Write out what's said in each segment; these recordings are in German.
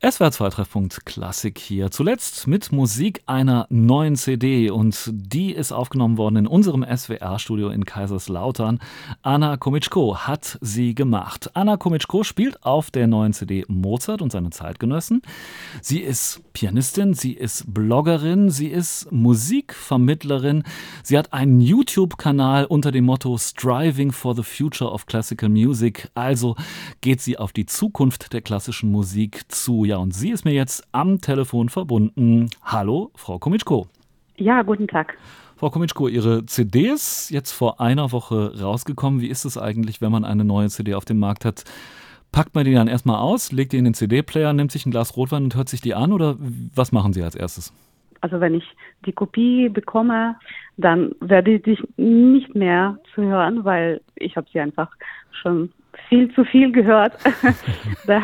SWR 2 Treffpunkt Klassik hier. Zuletzt mit Musik einer neuen CD und die ist aufgenommen worden in unserem SWR-Studio in Kaiserslautern. Anna Komitschko hat sie gemacht. Anna Komitschko spielt auf der neuen CD Mozart und seine Zeitgenossen. Sie ist Pianistin, sie ist Bloggerin, sie ist Musikvermittlerin. Sie hat einen YouTube-Kanal unter dem Motto Striving for the Future of Classical Music. Also geht sie auf die Zukunft der klassischen Musik zu. Ja, und sie ist mir jetzt am Telefon verbunden. Hallo, Frau Komitschko. Ja, guten Tag. Frau Komitschko, Ihre CD ist jetzt vor einer Woche rausgekommen. Wie ist es eigentlich, wenn man eine neue CD auf dem Markt hat? Packt man die dann erstmal aus, legt die in den CD-Player, nimmt sich ein Glas Rotwein und hört sich die an oder was machen Sie als erstes? Also wenn ich die Kopie bekomme, dann werde ich die nicht mehr zu hören, weil ich habe sie einfach schon viel zu viel gehört. da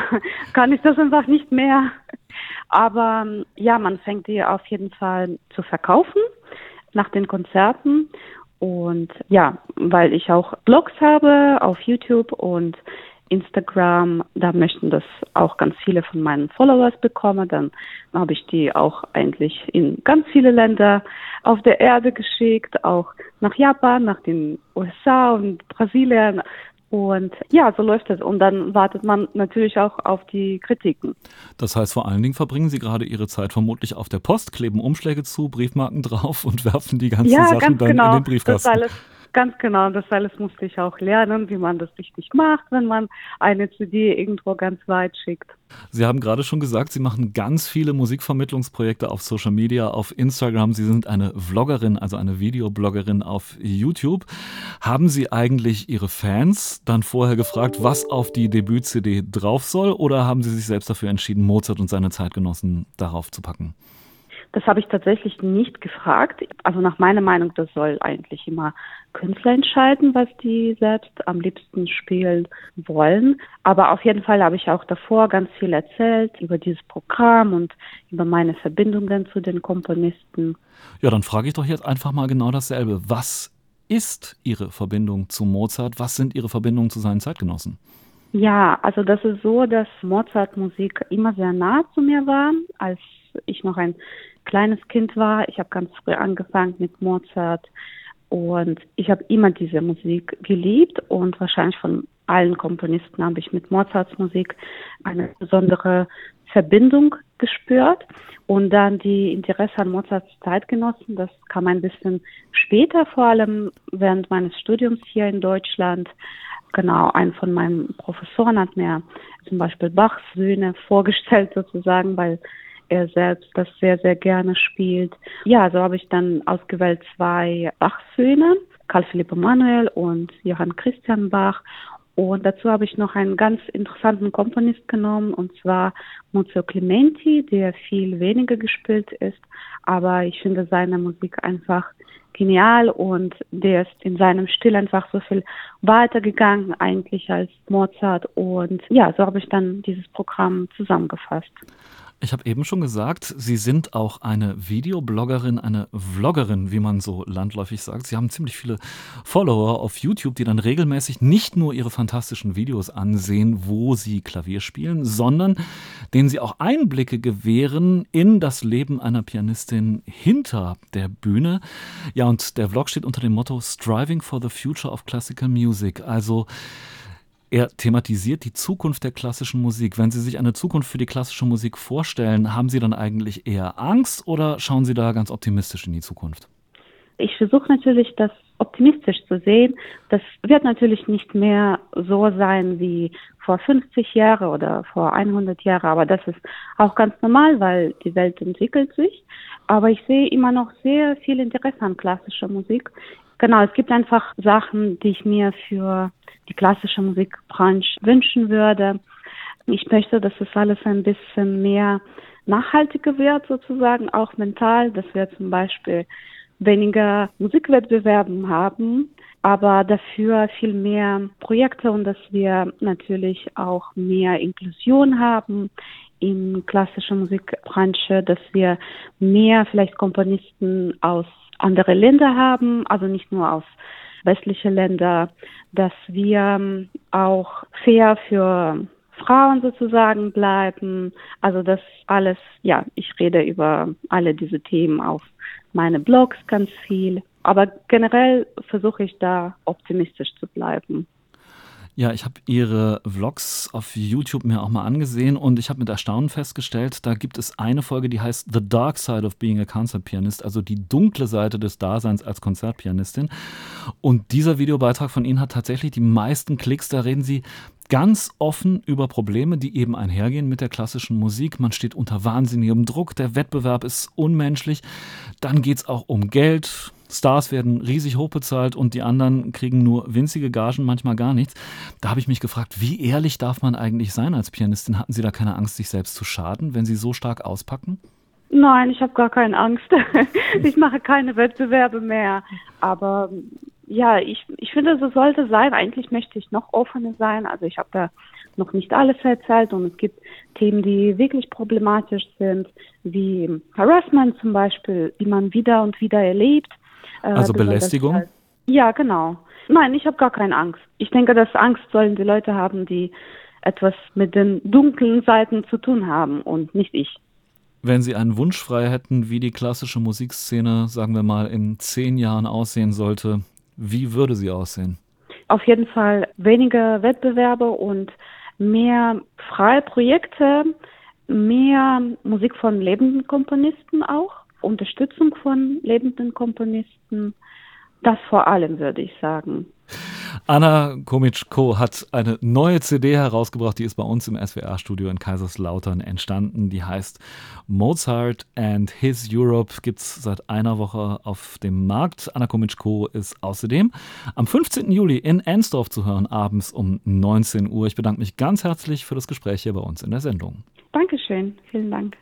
kann ich das einfach nicht mehr. Aber ja, man fängt die auf jeden Fall zu verkaufen nach den Konzerten. Und ja, weil ich auch Blogs habe auf YouTube und Instagram, da möchten das auch ganz viele von meinen Followers bekommen. Dann habe ich die auch eigentlich in ganz viele Länder auf der Erde geschickt, auch nach Japan, nach den USA und Brasilien. Und ja, so läuft es. Und dann wartet man natürlich auch auf die Kritiken. Das heißt, vor allen Dingen verbringen Sie gerade Ihre Zeit vermutlich auf der Post, kleben Umschläge zu, Briefmarken drauf und werfen die ganzen ja, Sachen dann genau. in den Briefkasten. Das alles, ganz genau. Das alles musste ich auch lernen, wie man das richtig macht, wenn man eine CD irgendwo ganz weit schickt. Sie haben gerade schon gesagt, Sie machen ganz viele Musikvermittlungsprojekte auf Social Media, auf Instagram. Sie sind eine Vloggerin, also eine Videobloggerin auf YouTube. Haben Sie eigentlich Ihre Fans dann vorher gefragt, was auf die Debüt-CD drauf soll, oder haben Sie sich selbst dafür entschieden, Mozart und seine Zeitgenossen darauf zu packen? Das habe ich tatsächlich nicht gefragt. Also nach meiner Meinung, das soll eigentlich immer Künstler entscheiden, was die selbst am liebsten spielen wollen. Aber auf jeden Fall habe ich auch davor ganz viel erzählt über dieses Programm und über meine Verbindungen zu den Komponisten. Ja, dann frage ich doch jetzt einfach mal genau dasselbe. Was ist Ihre Verbindung zu Mozart? Was sind Ihre Verbindungen zu seinen Zeitgenossen? Ja, also das ist so, dass Mozart Musik immer sehr nah zu mir war, als ich noch ein kleines Kind war. Ich habe ganz früh angefangen mit Mozart und ich habe immer diese Musik geliebt und wahrscheinlich von allen Komponisten habe ich mit Mozarts Musik eine besondere Verbindung gespürt. Und dann die Interesse an Mozarts Zeitgenossen, das kam ein bisschen später, vor allem während meines Studiums hier in Deutschland. Genau, ein von meinen Professoren hat mir zum Beispiel Bachs Söhne vorgestellt sozusagen, weil er selbst das sehr, sehr gerne spielt. Ja, so habe ich dann ausgewählt zwei Bach-Söhne, Karl Philipp Emanuel und Johann Christian Bach. Und dazu habe ich noch einen ganz interessanten Komponist genommen, und zwar Muzio Clementi, der viel weniger gespielt ist, aber ich finde seine Musik einfach genial und der ist in seinem Stil einfach so viel weitergegangen eigentlich als Mozart. Und ja, so habe ich dann dieses Programm zusammengefasst. Ich habe eben schon gesagt, Sie sind auch eine Videobloggerin, eine Vloggerin, wie man so landläufig sagt. Sie haben ziemlich viele Follower auf YouTube, die dann regelmäßig nicht nur Ihre fantastischen Videos ansehen, wo Sie Klavier spielen, sondern denen Sie auch Einblicke gewähren in das Leben einer Pianistin hinter der Bühne. Ja, und der Vlog steht unter dem Motto Striving for the Future of Classical Music. Also er thematisiert die Zukunft der klassischen Musik. Wenn Sie sich eine Zukunft für die klassische Musik vorstellen, haben Sie dann eigentlich eher Angst oder schauen Sie da ganz optimistisch in die Zukunft? Ich versuche natürlich, das optimistisch zu sehen. Das wird natürlich nicht mehr so sein wie vor 50 Jahren oder vor 100 Jahren, aber das ist auch ganz normal, weil die Welt entwickelt sich. Aber ich sehe immer noch sehr viel Interesse an klassischer Musik. Genau, es gibt einfach Sachen, die ich mir für die klassische Musikbranche wünschen würde. Ich möchte, dass das alles ein bisschen mehr nachhaltiger wird, sozusagen, auch mental, dass wir zum Beispiel weniger Musikwettbewerben haben, aber dafür viel mehr Projekte und dass wir natürlich auch mehr Inklusion haben in klassischer Musikbranche, dass wir mehr vielleicht Komponisten aus andere Länder haben, also nicht nur aus westliche Länder, dass wir auch fair für Frauen sozusagen bleiben. Also das alles, ja, ich rede über alle diese Themen auf meine Blogs ganz viel. Aber generell versuche ich da optimistisch zu bleiben. Ja, ich habe Ihre Vlogs auf YouTube mir auch mal angesehen und ich habe mit Erstaunen festgestellt, da gibt es eine Folge, die heißt The Dark Side of Being a Concert Pianist, also die dunkle Seite des Daseins als Konzertpianistin. Und dieser Videobeitrag von Ihnen hat tatsächlich die meisten Klicks. Da reden Sie ganz offen über Probleme, die eben einhergehen mit der klassischen Musik. Man steht unter wahnsinnigem Druck, der Wettbewerb ist unmenschlich. Dann geht es auch um Geld. Stars werden riesig hochbezahlt und die anderen kriegen nur winzige Gagen, manchmal gar nichts. Da habe ich mich gefragt, wie ehrlich darf man eigentlich sein als Pianistin? Hatten Sie da keine Angst, sich selbst zu schaden, wenn Sie so stark auspacken? Nein, ich habe gar keine Angst. ich mache keine Wettbewerbe mehr. Aber ja, ich, ich finde, so sollte sein. Eigentlich möchte ich noch offener sein. Also ich habe da noch nicht alles erzählt und es gibt Themen, die wirklich problematisch sind, wie Harassment zum Beispiel, die man wieder und wieder erlebt. Äh, also Belästigung? Halt. Ja, genau. Nein, ich habe gar keine Angst. Ich denke, dass Angst sollen die Leute haben, die etwas mit den dunklen Seiten zu tun haben und nicht ich. Wenn Sie einen Wunsch frei hätten, wie die klassische Musikszene, sagen wir mal, in zehn Jahren aussehen sollte, wie würde sie aussehen? Auf jeden Fall weniger Wettbewerbe und mehr freie Projekte, mehr Musik von lebenden Komponisten auch, Unterstützung von lebenden Komponisten. Das vor allem würde ich sagen. Anna Komitschko hat eine neue CD herausgebracht, die ist bei uns im SWR-Studio in Kaiserslautern entstanden. Die heißt Mozart and His Europe, gibt es seit einer Woche auf dem Markt. Anna Komitschko ist außerdem am 15. Juli in Ensdorf zu hören, abends um 19 Uhr. Ich bedanke mich ganz herzlich für das Gespräch hier bei uns in der Sendung. Dankeschön, vielen Dank.